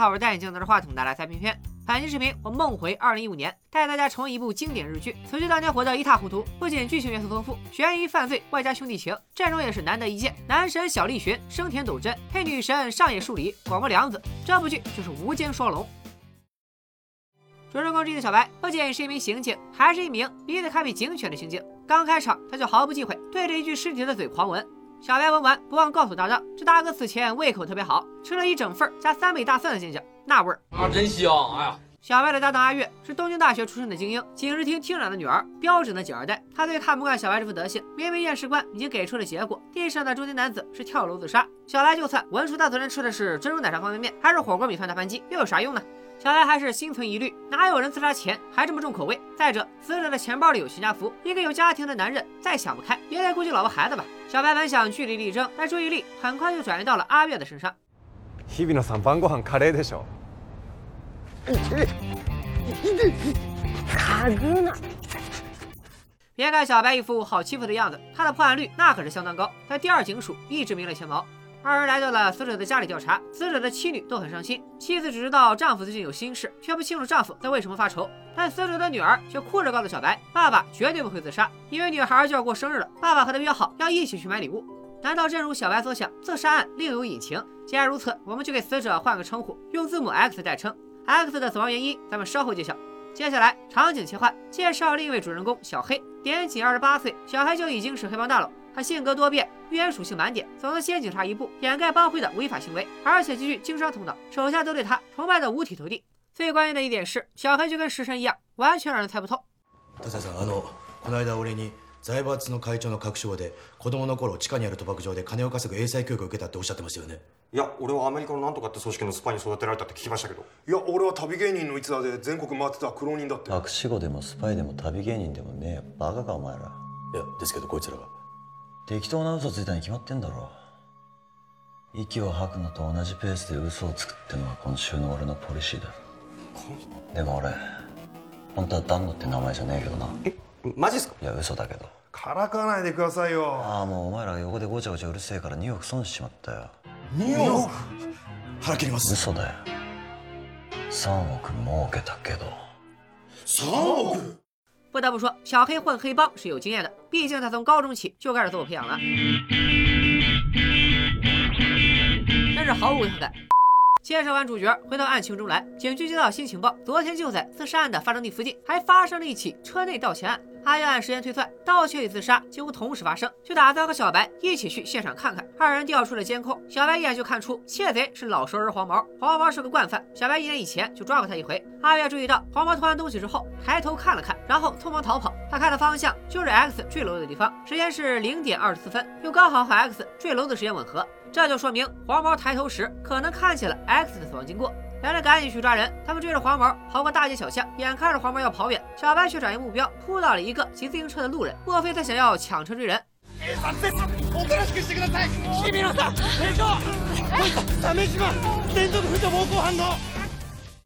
好，我是戴眼镜拿着话筒的来猜片片。本期视频我梦回二零一五年，带大家重温一部经典日剧。此剧当年火得一塌糊涂，不仅剧情元素丰富，悬疑犯罪外加兄弟情，阵容也是难得一见。男神小栗旬、生田斗真配女神上野树里、广末凉子，这部剧就是无间双龙。主人公之一的小白不仅是一名刑警，还是一名鼻子堪比警犬的刑警。刚开场他就毫不忌讳对着一具尸体的嘴狂吻。小白闻完，不忘告诉搭档，这大哥此前胃口特别好，吃了一整份加三倍大蒜的煎饺，那味儿啊，真香！哎呀，小白的搭档阿月是东京大学出身的精英，警视厅厅长的女儿，标准的警二代。他最看不惯小白这副德行，明明验尸官已经给出了结果，地上的中年男子是跳楼自杀。小白就算闻出他昨天吃的是珍珠奶茶方便面，还是火锅米饭大盘鸡，又有啥用呢？小白还是心存疑虑，哪有人自杀前还这么重口味？再者，死者的钱包里有全家福，一个有家庭的男人再想不开也得顾及老婆孩子吧。小白本想据理力争，但注意力很快就转移到了阿月的身上。日比野さん晩ご飯カレーでしょ。别看小白一副好欺负的样子，他的破案率那可是相当高，在第二警署一直名列前茅。 二人来到了死者的家里调查，死者的妻女都很伤心。妻子只知道丈夫最近有心事，却不清楚丈夫在为什么发愁。但死者的女儿却哭着告诉小白，爸爸绝对不会自杀，因为女孩就要过生日了，爸爸和她约好要一起去买礼物。难道正如小白所想，自杀案另有隐情？既然如此，我们就给死者换个称呼，用字母 X 代称。X 的死亡原因，咱们稍后揭晓。接下来场景切换，介绍另一位主人公小黑，年仅二十八岁，小黑就已经是黑帮大佬。他性格多变，预言属性满点，总能先警察一步掩盖帮会的违法行为，而且极具经商头脑，手下都对他崇拜的五体投地。最关键的一点是，小黑就跟食神一样，完全让人猜不透。大さん、あのこの間俺に財閥の会長の確証で子供の頃地下にある賭博場で金を稼ぐ英才教育を受けたっておっしゃってましたよね。いや俺はアメリカのなんとかって組織のスパイに育てられたって聞きましたけどいや俺は旅芸人の逸話で全国回ってた苦労人だって隠し子でもスパイでも旅芸人でもねえバカかお前らいやですけどこいつらが。 適当な嘘ついたに決まってんだろ。息を吐くのと同じペースで嘘をつくってのが今週の俺のポリシーだ。でも俺本当は丹野って名前じゃねえけどな。えマジっすか？いや嘘だけど。からかわないでくださいよ。ああもうお前ら横でごちゃごちゃうるせえから2億損しちまったよ。2億腹切ります。嘘だよ。3億儲けたけど。3億？不得不说，小黑混黑帮是有经验的，毕竟他从高中起就开始自我培养了，真是毫无违和感。介绍完主角，回到案情中来，警局接到新情报，昨天就在自杀案的发生地附近，还发生了一起车内盗窃案。阿月按时间推算，盗窃与自杀几乎同时发生，就打算和小白一起去现场看看。二人调出了监控，小白一眼就看出窃贼是老熟人黄毛。黄毛是个惯犯，小白一年以前就抓过他一回。阿月注意到黄毛偷完东西之后，抬头看了看，然后匆忙逃跑。他看的方向就是 X 坠楼的地方，时间是零点二十四分，又刚好和 X 坠楼的时间吻合，这就说明黄毛抬头时可能看见了 X 的死亡经过。两人赶紧去抓人，他们追着黄毛跑过大街小巷，眼看着黄毛要跑远，小白却转移目标，扑倒了一个骑自行车的路人。莫非他想要抢车追人？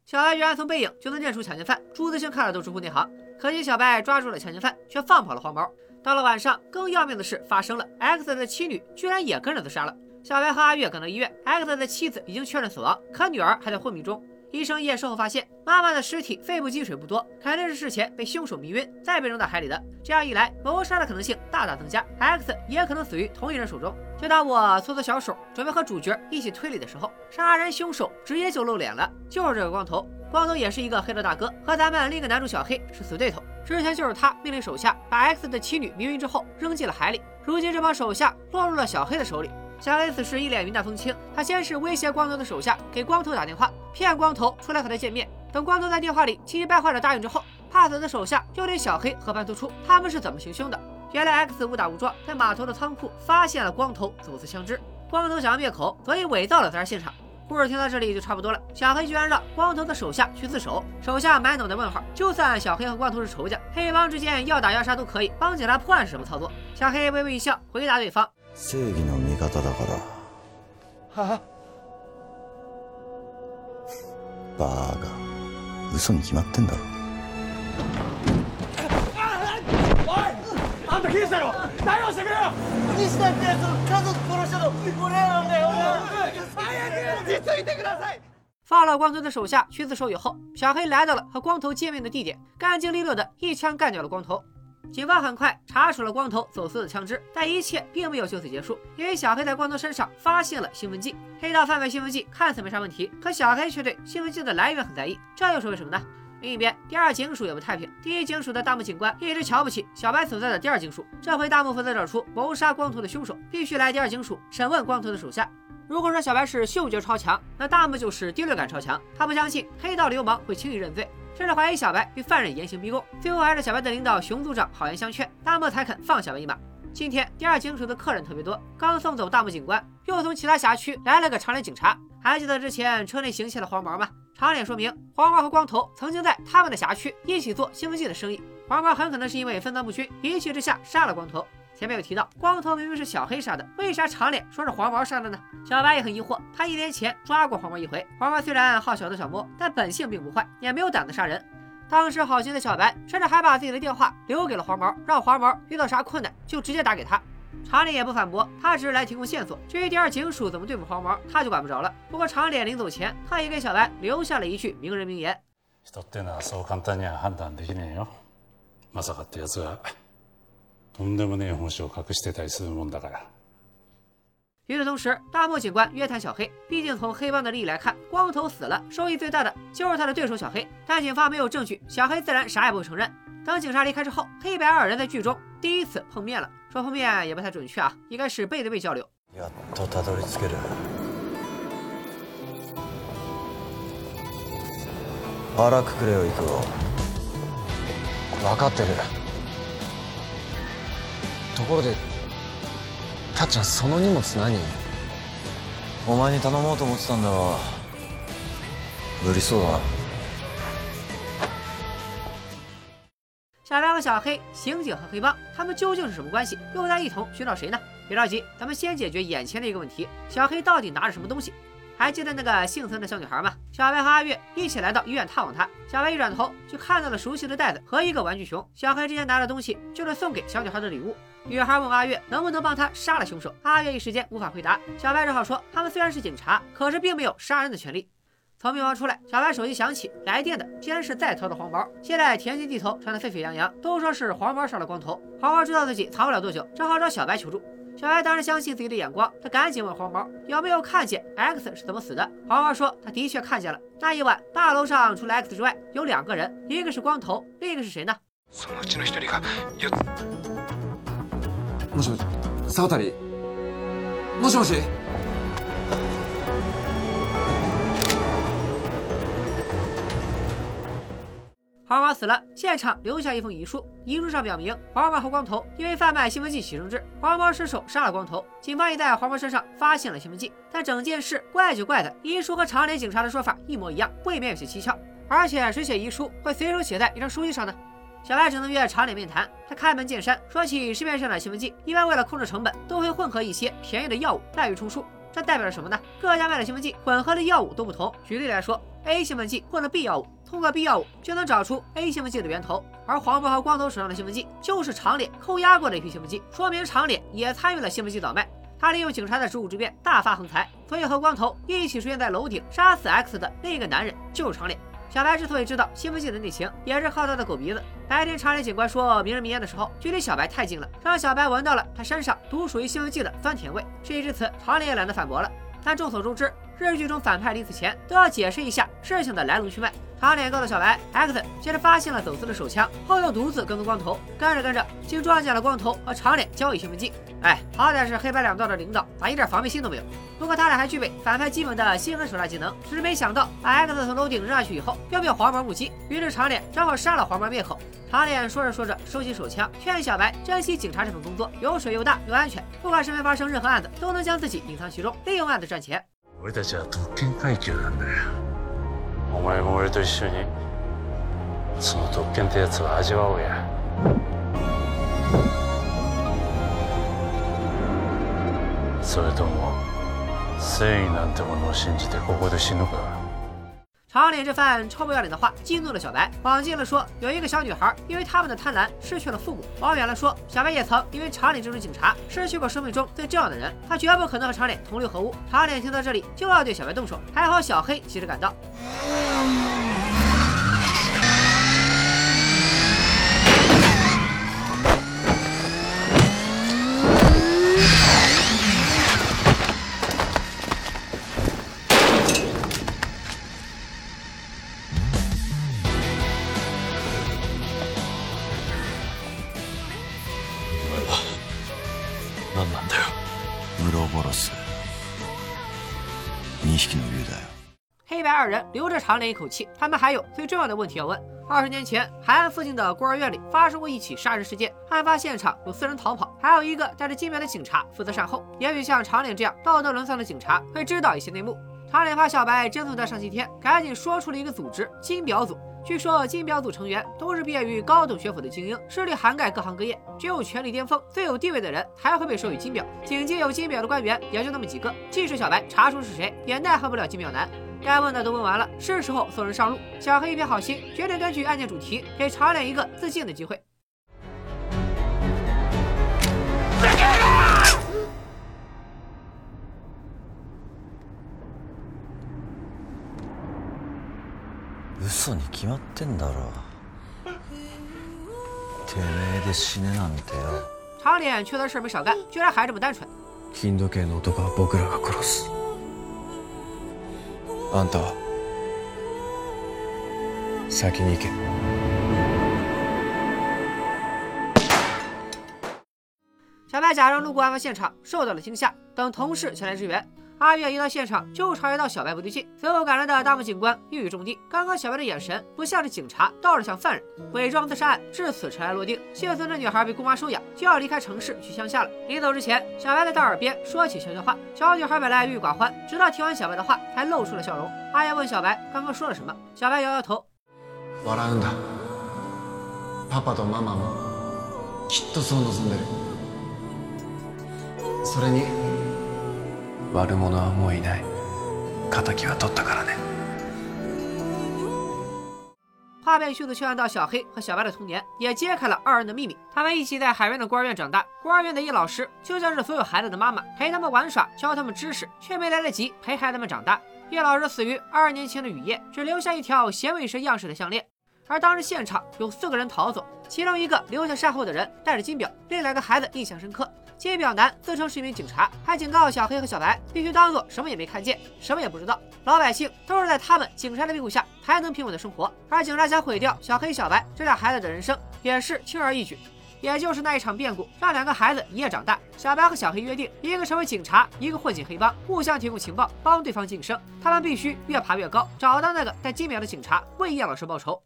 小白居然从背影就能认出抢劫犯，朱自清看了都直呼内行。可惜小白抓住了抢劫犯，却放跑了黄毛。到了晚上，更要命的事发生了，X 的妻女居然也跟着自杀了。小白和阿月赶到医院，X 的妻子已经确认死亡，可女儿还在昏迷中。医生验尸后发现，妈妈的尸体肺部积水不多，肯定是事前被凶手迷晕，再被扔到海里的。这样一来，谋杀的可能性大大增加，X 也可能死于同一人手中。就当我搓搓小手，准备和主角一起推理的时候，杀人凶手直接就露脸了，就是这个光头。光头也是一个黑道大哥，和咱们另一个男主小黑是死对头。之前就是他命令手下把 X 的妻女迷晕之后扔进了海里，如今这帮手下落入了小黑的手里。小黑此时一脸云淡风轻，他先是威胁光头的手下给光头打电话，骗光头出来和他见面。等光头在电话里气急败坏的答应之后，怕死的手下又对小黑和盘托出他们是怎么行凶的。原来 X 误打误撞在码头的仓库发现了光头走私枪支，光头想要灭口，所以伪造了自杀现场。故事听到这里就差不多了。小黑居然让光头的手下去自首，手下满脑袋问号。就算小黑和光头是仇家，黑帮之间要打要杀都可以，帮警察破案是什么操作？小黑微微一笑，回答对方。正義の味方だから。は？バーガ嘘に決まってんだろ。あんた刑事だろ。対応してくれよ。西田ってやつ家族殺したの。俺なんだよ俺最悪落ち着いてください。放了光头的手下去自首以后，小黑来到了和光头见面的地点，干净利落的一枪干掉了光头。警方很快查处了光头走私的枪支，但一切并没有就此结束，因为小黑在光头身上发现了兴奋剂。黑道贩卖兴奋剂看似没啥问题，可小黑却对兴奋剂的来源很在意，这又是为什么呢？另一边，第二警署也不太平。第一警署的大木警官一直瞧不起小白所在的第二警署，这回大木负责找出谋杀光头的凶手，必须来第二警署审问光头的手下。如果说小白是嗅觉超强，那大木就是第六感超强。他不相信黑道流氓会轻易认罪。甚至怀疑小白与犯人严刑逼供，最后还是小白的领导熊组长好言相劝，大漠才肯放小白一马。今天第二警署的客人特别多，刚送走大漠警官，又从其他辖区来了个长脸警察。还记得之前车内行窃的黄毛吗？长脸说明黄毛和光头曾经在他们的辖区一起做兴奋剂的生意，黄毛很可能是因为分赃不均，一气之下杀了光头。前面有提到，光头明明是小黑杀的，为啥长脸说是黄毛杀的呢？小白也很疑惑，他一年前抓过黄毛一回。黄毛虽然好小偷小摸，但本性并不坏，也没有胆子杀人。当时好心的小白甚至还把自己的电话留给了黄毛，让黄毛遇到啥困难就直接打给他。长脸也不反驳，他只是来提供线索。至于第二警署怎么对付黄毛，他就管不着了。不过长脸临走前，他也给小白留下了一句名人名言：とんでもねえ本性を隠してたりするもんだから。与此同时，大漠警官约谈小黑。毕竟从黑帮的利益来看，光头死了，收益最大的就是他的对手小黑。但警方没有证据，小黑自然啥也不会承认。等警察离开之后，黑白二人在剧中第一次碰面了。说碰面也不太准确啊，应该是背对背交流。やっとたどり着ける。腹くくれよ、行くよ。分かってる。 ところでたっちゃんその荷物何お前に頼もうと思ってたんだが無理そうだな小白和小黑，刑警和黑帮，他们究竟是什么关系？又在一同寻找谁呢？别着急，咱们先解决眼前的一个问题：小黑到底拿着什么东西？ 还记得那个幸存的小女孩吗？小白和阿月一起来到医院探望她。小白一转头就看到了熟悉的袋子和一个玩具熊。小黑之前拿的东西就是送给小女孩的礼物。女孩问阿月能不能帮她杀了凶手。阿月一时间无法回答。小白只好说，他们虽然是警察，可是并没有杀人的权利。从病房出来，小白手机响起，来电的竟然是在逃的黄毛。现在田间地头传得沸沸扬扬，都说是黄毛杀了光头。黄毛知道自己藏不了多久，只好找小白求助。小白当然相信自己的眼光，他赶紧问黄毛有没有看见 X 是怎么死的。黄毛说他的确看见了。那一晚大楼上除了 X 之外，有两个人，一个是光头，另一个是谁呢？もしもし沢渡もしもし 黄毛死了，现场留下一封遗书。遗书上表明，黄毛和光头因为贩卖兴奋剂起争执，黄毛失手杀了光头。警方也在黄毛身上发现了兴奋剂，但整件事怪就怪在遗书和长脸警察的说法一模一样，未免有些蹊跷。而且谁写遗书会随手写在一张书记上呢？小白只能约长脸面谈。他开门见山说起市面上的兴奋剂，一般为了控制成本，都会混合一些便宜的药物滥竽充数。这代表着什么呢？各家卖的兴奋剂混合的药物都不同。举例来说，A 兴奋剂混了 B 药物。通过 B 药物就能找出 A 兴奋剂的源头，而黄毛和光头手上的兴奋剂就是长脸扣押过的一批兴奋剂，说明长脸也参与了兴奋剂倒卖。他利用警察的职务之便大发横财，所以和光头一起出现在楼顶杀死 X 的另一个男人就是长脸。小白之所以知道兴奋剂的内情，也是靠他的狗鼻子。白天长脸警官说名人名言的时候，距离小白太近了，让小白闻到了他身上独属于兴奋剂的酸甜味。事已至此，长脸也懒得反驳了。但众所周知，日剧中反派临死前都要解释一下事情的来龙去脉。长脸告诉小白，X 先是发现了走私的手枪，后又独自跟踪光头，跟着跟着竟撞见了光头和长脸交易兴奋剂。哎，好歹是黑白两道的领导，咋一点防备心都没有？不过他俩还具备反派基本的心狠手辣技能，只是没想到把 X 从楼顶扔下去以后，要被黄毛目击，于是长脸正好杀了黄毛灭口。长脸说着说着，收起手枪，劝小白珍惜警察这份工作，有水又大又安全，不管身边发生任何案子，都能将自己隐藏其中，利用案子赚钱。特権階級なんだよ。お前も俺と一緒にその特権ってやつを味わおうや。それとも正義なんてものを信じてここで死ぬか？长脸这番臭不要脸的话激怒了小白。往近了说，有一个小女孩因为他们的贪婪失去了父母；往远了说，小白也曾因为长脸这种警察失去过生命中最重要的人。他绝不可能和长脸同流合污。长脸听到这里就要对小白动手，还好小黑及时赶到。何なんだよムロボロス2匹の竜だよ黑白二人留着长脸一口气，他们还有最重要的问题要问。二十年前，海岸附近的孤儿院里发生过一起杀人事件，案发现场有四人逃跑，还有一个带着金表的警察负责善后。也许像长脸这样道德沦丧的警察会知道一些内幕。长脸怕小白真送他上西天，赶紧说出了一个组织——金表组。 据说金表组成员都是毕业于高等学府的精英，势力涵盖各行各业，只有权力巅峰、最有地位的人才会被授予金表。警界有金表的官员也就那么几个，即使小白查出是谁，也奈何不了金表男。该问的都问完了，是时候送人上路。小黑一片好心，决定根据案件主题给长脸一个自尽的机会。嘘に決まってんだろてめえで死ねなんてよ长脸缺德事没少干，居然还这么单纯。金時計の男は僕らが殺すあんたは先に行け小白假装路过案发现场，受到了惊吓，等同事前来支援。 阿月一到现场就察觉到小白不对劲，随后赶来的大木警官一语中的：刚刚小白的眼神不像是警察，倒是像犯人。伪装自杀案至此尘埃落定，幸存的女孩被姑妈收养，就要离开城市去乡下了。临走之前，小白在她耳边说起悄悄话。小女孩本来郁郁寡欢，直到听完小白的话，才露出了笑容。阿月问小白刚刚说了什么，小白摇摇头。笑うんだパパとママもきっとそう望んでるそれに 悪者はもういない敵は取ったからね画面迅速切换到小黑和小白的童年，也揭开了二人的秘密。他们一起在海边的孤儿院长大，孤儿院的叶老师就像是所有孩子的妈妈，陪他们玩耍，教他们知识，却没来得及陪孩子们长大。叶老师死于二十年前的雨夜，只留下一条衔尾蛇样式的项链。而当时现场有四个人逃走，其中一个留下善后的人带着金表，另两个孩子印象深刻。 金表男自称是一名警察，还警告小黑和小白必须当做什么也没看见，什么也不知道。老百姓都是在他们警察的庇护下才能平稳的生活，而警察想毁掉小黑、小白这俩孩子的人生，也是轻而易举。也就是那一场变故，让两个孩子一夜长大。小白和小黑约定，一个成为警察，一个混进黑帮，互相提供情报，帮对方晋升。他们必须越爬越高，找到那个带金表的警察，为叶老师报仇。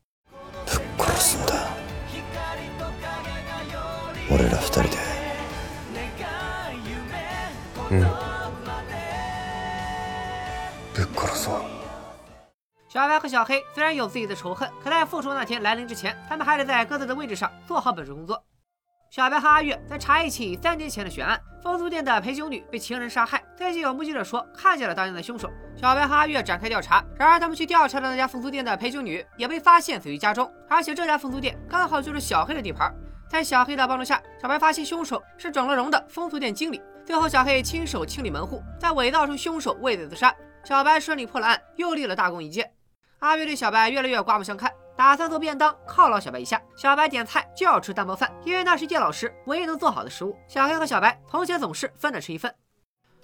うんぶっ殺そう小白和小黑虽然有自己的仇恨，可在复仇那天来临之前，他们还得在各自的位置上做好本职工作。小白和阿月在查一起三年前的悬案，风俗店的陪酒女被情人杀害。最近有目击者说看见了当年的凶手。小白和阿月展开调查，然而他们去调查的那家风俗店的陪酒女也被发现死于家中，而且这家风俗店刚好就是小黑的地盘。在小黑的帮助下，小白发现凶手是整了容的风俗店经理。 最后，小黑亲手清理门户，再伪造成凶手畏罪自杀。小白顺利破了案，又立了大功一件。阿月对小白越来越刮目相看，打算做便当犒劳小白一下。小白点菜就要吃蛋包饭，因为那是叶老师唯一能做好的食物。小黑和小白从前总是分着吃一份。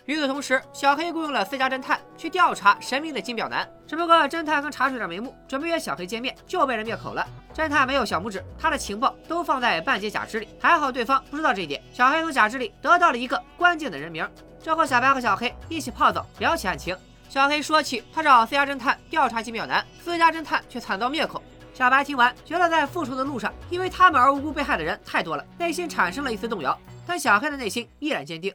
与此同时，小黑雇佣了私家侦探去调查神秘的金表男。只不过侦探刚查出点眉目，准备约小黑见面，就被人灭口了。侦探没有小拇指，他的情报都放在半截假肢里，还好对方不知道这一点。小黑从假肢里得到了一个关键的人名。之后，小白和小黑一起泡澡，聊起案情。小黑说起他找私家侦探调查金表男，私家侦探却惨遭灭口。小白听完，觉得在复仇的路上，因为他们而无辜被害的人太多了，内心产生了一丝动摇。但小黑的内心依然坚定。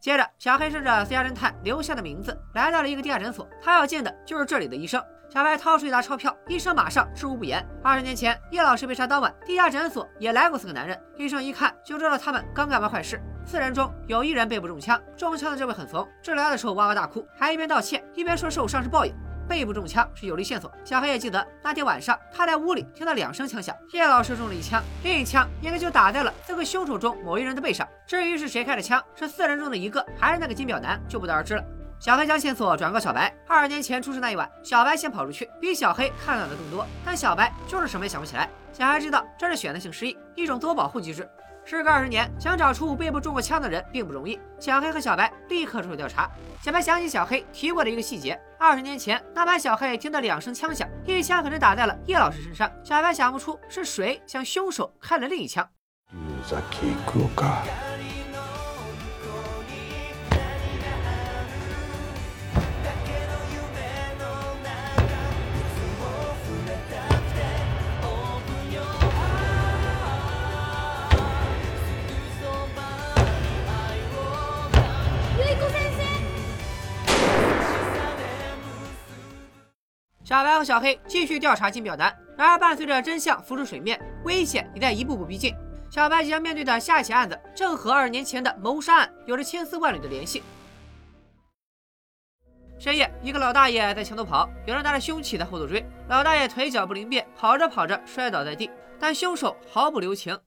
接着，小黑顺着私家侦探留下的名字，来到了一个地下诊所，他要见的就是这里的医生。小白掏出一沓钞票，医生马上知无不言。二十年前，叶老师被杀当晚，地下诊所也来过四个男人，医生一看就知道他们刚干完坏事。四人中有一人背部中枪，中枪的这位很怂，治疗的时候哇哇大哭，还一边道歉一边说受伤是报应。背部中枪是有力线索。小黑也记得那天晚上他在屋里听到两声枪响，叶老师中了一枪，另一枪应该就打在了这个凶手中某一人的背上。至于是谁开的枪，是四人中的一个，还是那个金表男，就不得而知了。小黑将线索转告小白。二十年前出事那一晚，小白先跑出去，比小黑看到的更多，但小白就是什么也想不起来。小黑知道这是选择性失忆，一种自我保护机制。时隔二十年，想找出背部中过枪的人并不容易。小黑和小白立刻着手调查。小白想起小黑提过的一个细节：二十年前那晚，小黑听到两声枪响，一枪可能打在了叶老师身上。小白想不出是谁向凶手开了另一枪。小白和小黑继续调查金表男，然而伴随着真相浮出水面，危险也在一步步逼近。小白即将面对的下一起案子，正和二十年前的谋杀案有着千丝万缕的联系。深夜，一个老大爷在墙头跑，有人拿着凶器在后头追。老大爷腿脚不灵便，跑着跑着摔倒在地，但凶手毫不留情。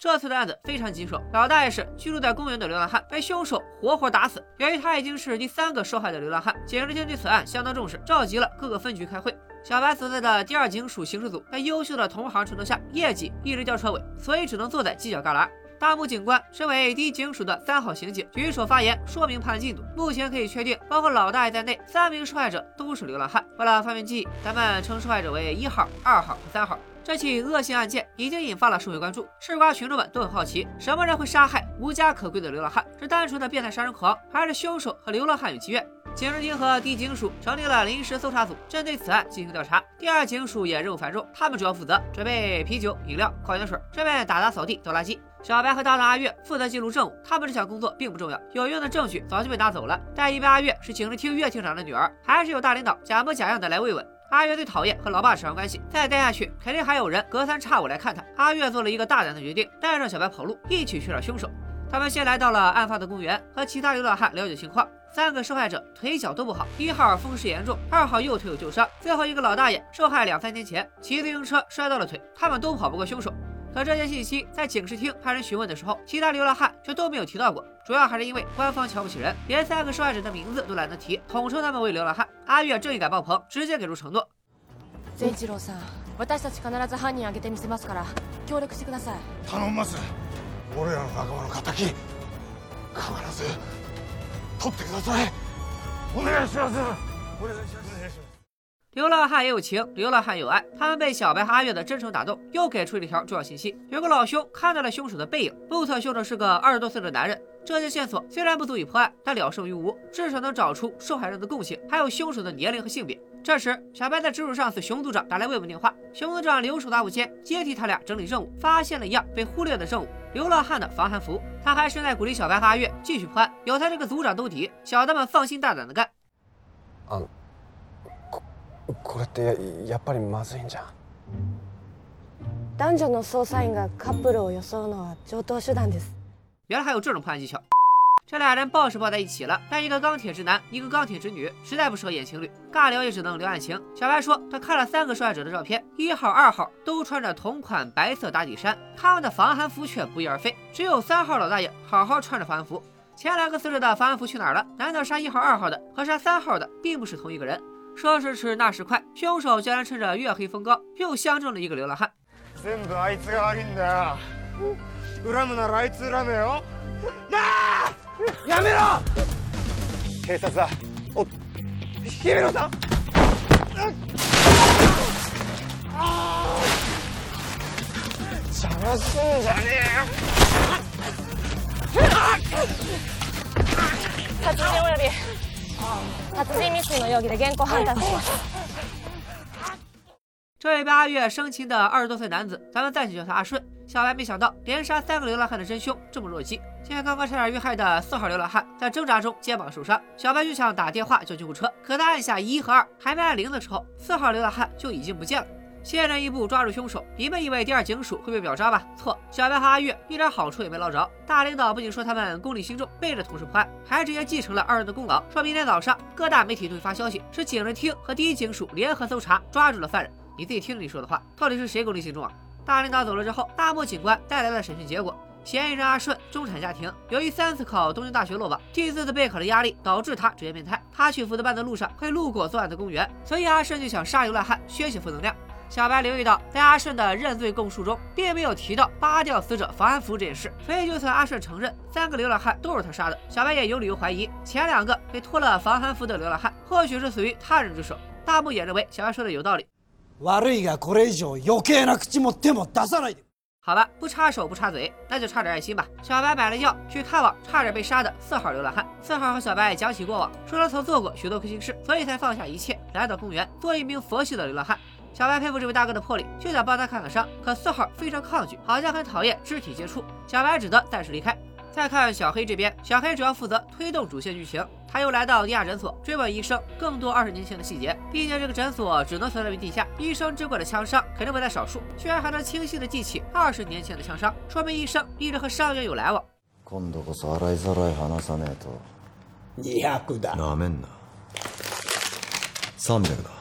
这次的案子非常棘手，老大爷是居住在公园的流浪汉，被凶手活活打死。由于他已经是第三个受害的流浪汉，警视厅对此案相当重视，召集了各个分局开会。小白所在的第二警署刑事组在优秀的同行衬托下，业绩一直吊车尾，所以只能坐在犄角旮旯。大木警官身为第一警署的三号刑警，举手发言说明判案进度。目前可以确定，包括老大爷在内，三名受害者都是流浪汉。为了方便记忆，咱们称受害者为一号、二号和三号。这起恶性案件已经引发了社会关注，吃瓜群众们都很好奇，什么人会杀害无家可归的流浪汉？是单纯的变态杀人狂，还是凶手和流浪汉有积怨？警视厅和第一警署成立了临时搜查组，针对此案进行调查。第二警署也任务繁重，他们主要负责准备啤酒、饮料、矿泉水，顺便打杂、扫地、倒垃圾。小白和搭档阿月负责记录证物，他们这项工作并不重要，有用的证据早就被拿走了。但因为阿月是警视厅岳厅长的女儿，还是有大领导假模假样的来慰问。阿月最讨厌和老爸扯上关系，再待下去，肯定还有人隔三差五来看他。阿月做了一个大胆的决定，带上小白跑路，一起去找凶手。他们先来到了案发的公园，和其他流浪汉了解情况。三个受害者腿脚都不好，一号风湿严重，二号右腿有旧伤，最后一个老大爷受害两三天前骑自行车摔到了腿，他们都跑不过凶手。可这些信息在警视厅派人询问的时候，其他流浪汉却都没有提到过。主要还是因为官方瞧不起人，连三个受害者的名字都懒得提，统称他们为流浪汉。阿月正义感爆棚，直接给出承诺。善一郎さん、私たち必ず犯人挙げてみせますから協力してください。頼みます俺らの仲間の敵必ず取ってくださいお願いしますお願いします 流浪汉也有情，流浪汉有爱。他们被小白和阿月的真诚打动，又给出了一条重要信息：有个老兄看到了凶手的背影，目测凶手是个二十多岁的男人。这些线索虽然不足以破案，但了胜于无，至少能找出受害人的共性，还有凶手的年龄和性别。这时，小白的直属上司熊组长打来慰问电话，熊组长留守大物间接替他俩整理任务，发现了一样被忽略的任务——流浪汉的防寒服。他还顺带鼓励小白和阿月继续破案，有他这个组长兜底，小的们放心大胆的干。ここれってややっぱりまずいんじゃん男女の捜査員がカップルを装うのは上等手段です。原来还有这种破案技巧。这俩人抱是抱在一起了，但一个钢铁直男，一个钢铁直女，实在不适合演情侣，尬聊也只能聊案情。小白说，他看了三个受害者的照片，一号、二号都穿着同款白色打底衫，他们的防寒服却不翼而飞，只有三号老大爷好好穿着防寒服。前两个死者的防寒服去哪儿了？难道杀一号、二号的和杀三号的并不是同一个人？ 说时迟，那时快，凶手竟然趁着月黑风高，又相中了一个流浪汉。全部あいつが 悪いんだよ恨むならあいつ恨めよなあやめろ警察だお姫野さん邪魔すんじゃね殺人および殺人未遂の容疑で現行犯逮捕します。这位被阿月生擒的二十多岁男子，咱们暂且叫他阿顺。小白没想到连杀三个流浪汉的真凶这么弱鸡。现在刚刚差点遇害的四号流浪汉在挣扎中肩膀受伤，小白就想打电话叫救护车，可他按下一和二，还没按零的时候，四号流浪汉就已经不见了。 先人一步抓住凶手，你们以为第二警署会被表彰吧？错，小白和阿月一点好处也没捞着。大领导不仅说他们功利心重，背着同事破案，还直接继承了二人的功劳，说明天早上各大媒体都会发消息，是警视厅和第一警署联合搜查抓住了犯人。你自己听听你说的话，到底是谁功利心重啊？大领导走了之后，大木警官带来了审讯结果。嫌疑人阿顺，中产家庭，由于三次考东京大学落榜，第四次备考的压力导致他职业变态。他去辅导班的路上会路过作案的公园，所以阿顺。就想杀流浪汉，宣泄负能量。小白留意到，在阿顺的认罪供述中，并没有提到扒掉死者防寒服这件事，所以就算阿顺承认三个流浪汉都是他杀的，小白也有理由怀疑前两个被脱了防寒服的流浪汉，或许是死于他人之手。大木也认为小白说的有道理。好吧，不插手不插嘴，那就插点爱心吧。小白买了药去看望差点被杀的四号流浪汉。四号和小白讲起过往，说他曾做过许多亏心事，所以才放下一切来到公园做一名佛系的流浪汉。小白佩服这位大哥的魄力，就想帮他看看伤，可四号非常抗拒，好像很讨厌肢体接触。小白只得暂时离开。再看小黑这边，小黑主要负责推动主线剧情。他又来到地下诊所追问医生更多二十年前的细节。毕竟这个诊所只能存在于地下，医生治过的枪伤肯定不在少数。居然还能清晰的记起二十年前的枪伤，说明医生一直和伤员有来往。今度こそ洗いざらい話さねえと。二百だ。なめんな。三百だ。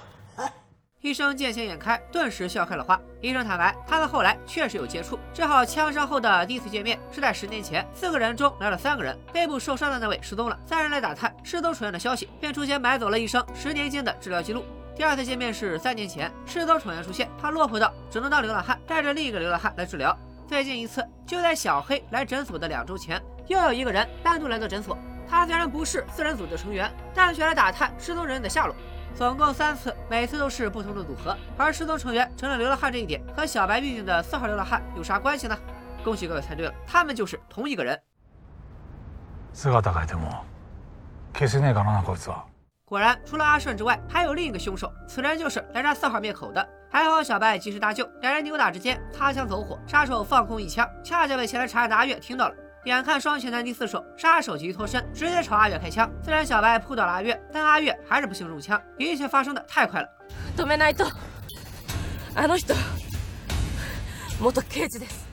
医生见钱眼开，顿时笑开了花。医生坦白，他们后来确实有接触，治好枪伤后的第一次见面是在十年前。四个人中来了三个人，背部受伤的那位失踪了，三人来打探失踪成员的消息，便出钱买走了医生十年间的治疗记录。第二次见面是三年前，失踪成员出现，他落魄到只能当流浪汉，带着另一个流浪汉来治疗。最近一次就在小黑来诊所的两周前，又有一个人单独来到诊所。他虽然不是四人组的成员，但却来打探失踪人员的下落。总共三次，每次都是不同的组合。而失踪成员成了流浪汉这一点，和小白遇见的四号流浪汉有啥关系呢？恭喜各位猜对了，他们就是同一个人。姿変えても消せねえかなこいつは。果然，除了阿顺之外，还有另一个凶手。此人就是来杀四号灭口的。还好小白及时搭救，两人扭打之间擦枪走火，杀手放空一枪，恰巧被前来查案的阿月听到了。 眼看双拳难敌四手，杀手急于脱身，直接朝阿月开枪。虽然小白扑倒了阿月，但阿月还是不幸中枪。一切发生的太快了。止めないと。あの人、元刑事です。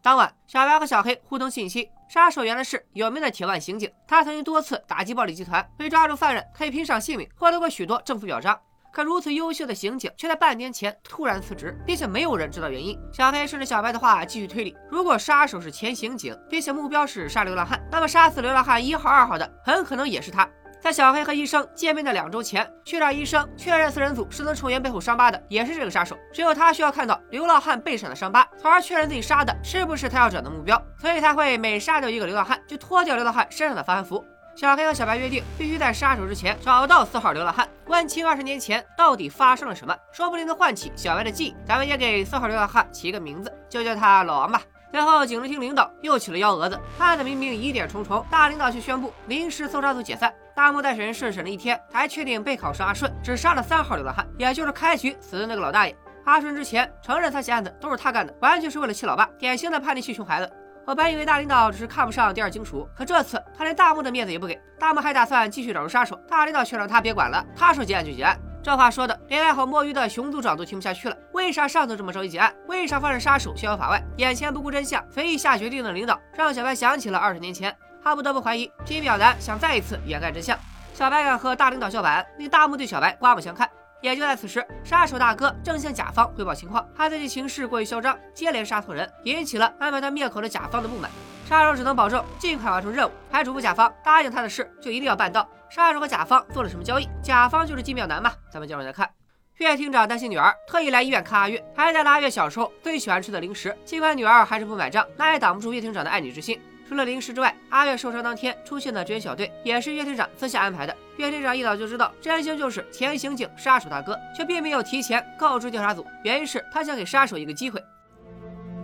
当晚，小白和小黑互通信息，杀手原来是有名的铁腕刑警，他曾经多次打击暴力集团，被抓住犯人可以拼上性命，获得过许多政府表彰。 可如此优秀的刑警，却在半年前突然辞职，并且没有人知道原因。小黑顺着小白的话继续推理：如果杀手是前刑警，并且目标是杀流浪汉，那么杀死流浪汉一号、二号的很可能也是他。在小黑和医生见面的两周前，去找医生确认四人组失踪成员背后伤疤的也是这个杀手。只有他需要看到流浪汉背上的伤疤，从而确认自己杀的是不是他要找的目标。所以他会每杀掉一个流浪汉，就脱掉流浪汉身上的防寒服。小黑和小白约定，必须在杀手之前找到四号流浪汉，问清二十年前到底发生了什么，说不定能唤起小白的记忆。咱们也给四号流浪汉起一个名字，就叫他老王吧。最后，警视厅领导又起了幺蛾子，案子明明疑点重重，大领导却宣布临时搜查组解散。大木在审讯室审了一天，才确定被考生阿顺只杀了三号流浪汉，也就是开局死的那个老大爷。阿顺之前承认他写案子都是他干的，完全是为了气老爸，典型的叛逆期熊孩子。我本以为大领导只是看不上第二金属，可这次他连大木的面子也不给。大木还打算继续找出杀手，大领导却让他别管了，他说结案就结案。这话说的连爱好摸鱼的熊组长都听不下去了。为啥上头这么着急结案？为啥放任杀手逍遥法外？眼前不顾真相，随意下决定的领导，让小白想起了二十年前。他不得不怀疑金表男想再一次掩盖真相。小白敢和大领导叫板，令大木对小白刮目相看。也就在此时，杀手大哥正向甲方汇报情况，他自己行事过于嚣张，接连杀错人，引起了安排他灭口的甲方的不满。杀手只能保证尽快完成任务，还嘱咐甲方答应他的事就一定要办到。杀手和甲方做了什么交易？甲方就是金妙男嘛？咱们接着再看。岳厅长担心女儿，特意来医院看阿月，还带了阿月小时候最喜欢吃的零食。尽管女儿还是不买账，那也挡不住岳厅长的爱女之心。除了零食之外，阿月受伤当天出现的支援小队也是岳厅长私下安排的。岳厅长一早就知道真凶就是前刑警杀手大哥，却并没有提前告知调查组，原因是他想给杀手一个机会。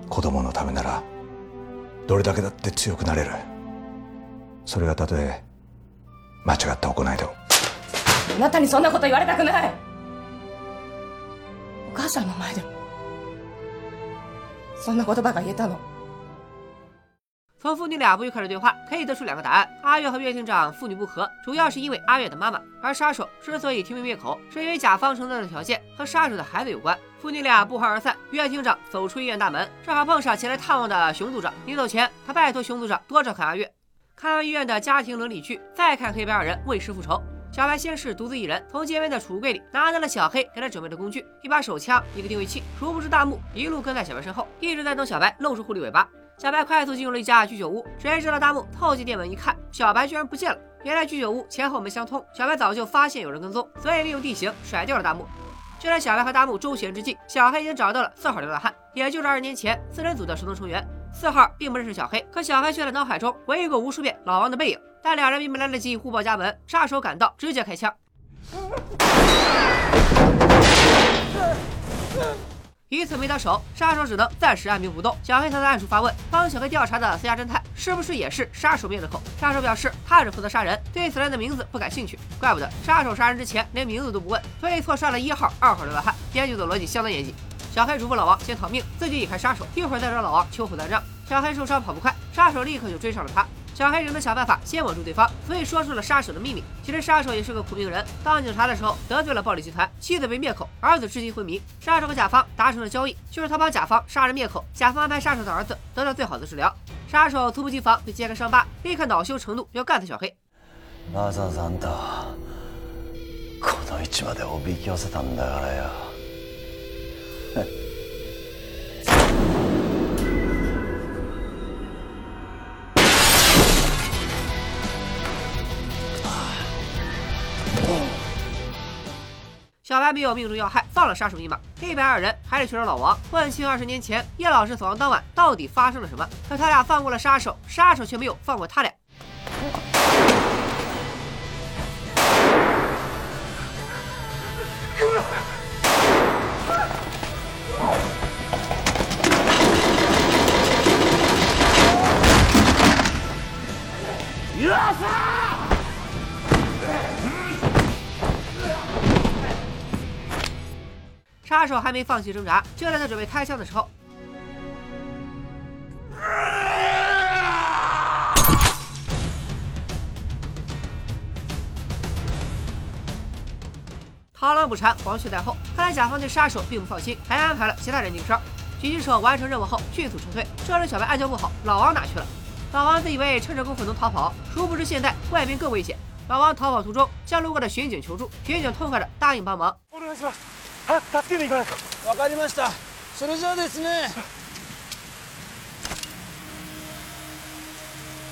子供のためならどれだけだって強くなれる。それがたとえ間違った行いでも。あなたにそんなこと言われたくない。お母さんの前でもそんな言葉が言えたの。 从父女俩不愉快的对话可以得出两个答案：阿月和岳厅长父女不和，主要是因为阿月的妈妈；而杀手之所以听命灭口，是因为甲方承诺的条件和杀手的孩子有关。父女俩不欢而散，岳厅长走出医院大门，正好碰上前来探望的熊组长。临走前，他拜托熊组长多照看阿月。看完医院的家庭伦理剧，再看黑白二人为师复仇。小白先是独自一人从街边的储物柜里拿到了小黑给他准备的工具，一把手枪，一个定位器。殊不知大木一路跟在小白身后，一直在等小白露出狐狸尾巴。小白快速进入了一家居酒屋，谁知道大木透进店门一看，小白居然不见了。原来居酒屋前后门相通，小白早就发现有人跟踪，所以利用地形甩掉了大木。就在小白和大木周旋之际，小黑已经找到了四号流浪汉，也就是二年前四人组的失踪成员。四号并不认识小黑，可小黑却在脑海中回忆过无数遍老王的背影。但两人并没来得及互报家门，杀手赶到，直接开枪。一次没得手，杀手只能暂时按兵不动。小黑藏在暗处发问，帮小黑调查的私家侦探是不是也是杀手灭的口？杀手表示他只负责杀人，对此人的名字不感兴趣。怪不得杀手杀人之前连名字都不问，所以错杀了一号、二号流浪汉。编剧的逻辑相当严谨。小黑嘱咐老王先逃命，自己引开杀手，一会儿再找老王秋后算账。小黑受伤跑不快，杀手立刻就追上了他。小黑只能想办法先稳住对方，所以说出了杀手的秘密。其实杀手也是个苦命人，当警察的时候得罪了暴力集团，妻子被灭口，儿子至今昏迷。杀手和甲方达成了交易，就是他帮甲方杀人灭口，甲方安排杀手的儿子得到最好的治疗。杀手猝不及防被揭开伤疤，立刻恼羞成怒要干死小黑。わざわざあんたこの位置までおびき寄せたんだからよ。 小白没有命中要害，放了杀手一马。黑白二人还是去找老王，问清二十年前叶老师死亡当晚到底发生了什么。可他俩放过了杀手，杀手却没有放过他俩。杀手还没放弃挣扎，就在他准备开枪的时候，螳螂捕蝉，黄雀在后。看来甲方对杀手并不放心，还安排了其他人盯梢。狙击手完成任务后迅速撤退。这时小白暗叫不好，老王哪去了？老王自以为趁着功夫能逃跑，殊不知现在外面更危险。老王逃跑途中向路过的巡警求助，巡警痛快的答应帮忙。早く助けに行かないとわかりましたそれじゃあですね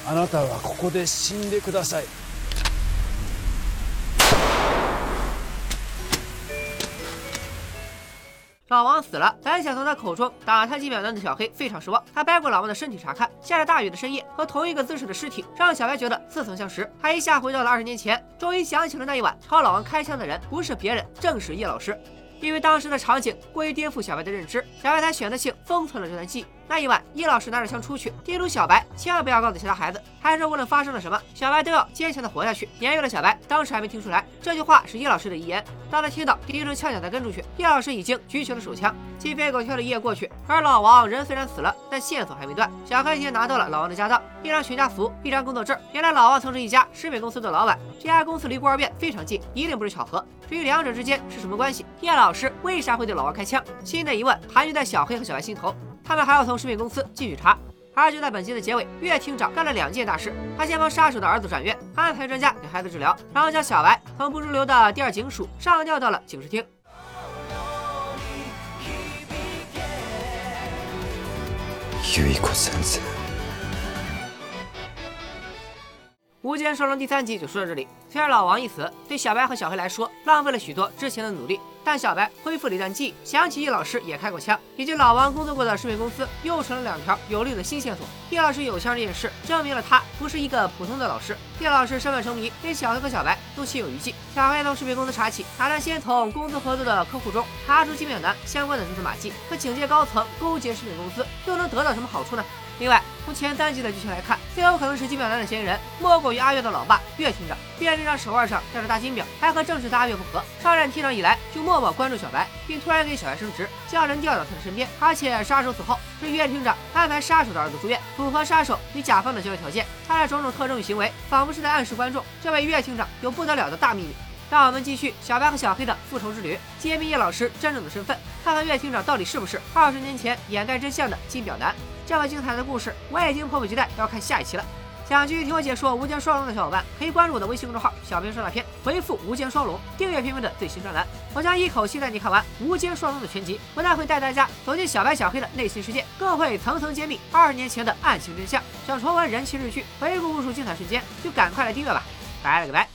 あなたはここで死んでください老王死了，本想从他口中打探几秒的小黑非常失望。他掰过老王的身体查看，下着大雨的深夜和同一个姿势的尸体，让小白觉得似曾相识。他一下回到了二十年前，终于想起了那一晚朝老王开枪的人不是别人，正是叶老师。 因为当时的场景过于颠覆小白的认知，小白才选择性封存了这段记忆。那一晚，叶老师拿着枪出去，叮嘱小白千万不要告诉其他孩子，还说无论发生了什么，小白都要坚强的活下去。年幼的小白当时还没听出来，这句话是叶老师的遗言。当他听到第一声枪响再跟出去，叶老师已经举起了手枪。鸡飞狗跳的一夜过去，而老王人虽然死了，但线索还没断。小黑已经拿到了老王的家当，一张全家福，一张工作证。原来老王曾是一家食品公司的老板，这家公司离孤儿院非常近，一定不是巧合。至于两者之间是什么关系，叶老师为啥会对老王开枪？新的疑问盘踞在小黑和小白心头。他们还要从食品公司继续查，而就在本集的结尾，岳厅长干了两件大事。他先帮杀手的儿子转院，安排专家给孩子治疗，然后将小白从不入流的第二警署上调到了警视厅。无间双龙第三集就说到这里。虽然老王一死，对小白和小黑来说浪费了许多之前的努力。但小白恢复了一段记忆，想起叶老师也开过枪，以及老王工作过的食品公司，又成了两条有力的新线索。叶老师有枪这件事，证明了他不是一个普通的老师。叶老师身份成谜，令小黑和小白都心有余悸。小黑从食品公司查起，打算先从工作合作的客户中查出金表男相关的蛛丝马迹。可警界高层勾结食品公司，又能得到什么好处呢？另外，从前三集的剧情来看，最有可能是金表男的嫌疑人莫过于阿月的老爸岳厅长。岳厅长手腕上戴着大金表，还和正式的阿月不合。上任厅长以来，就默默关注小白，并突然给小白升职，将人调到他的身边。而且杀手死后，是岳厅长安排杀手的儿子住院，符合杀手与甲方的交易条件。他的种种特征与行为，仿佛是在暗示观众，这位岳厅长有不得了的大秘密。让我们继续小白和小黑的复仇之旅，揭秘叶老师真正的身份，看看岳厅长到底是不是二十年前掩盖真相的金表男。这么精彩的故事，我已经迫不及待要看下一期了。想继续听我解说《无间双龙》的小伙伴，可以关注我的微信公众号“小编说大片”，回复“无间双龙”订阅片片的最新专栏，我将一口气带你看完《无间双龙》的全集。不但会带大家走进小白小黑的内心世界，更会层层揭秘二十年前的案情真相。想重温人气日剧，回顾无数精彩瞬间，就赶快来订阅吧！拜了个拜。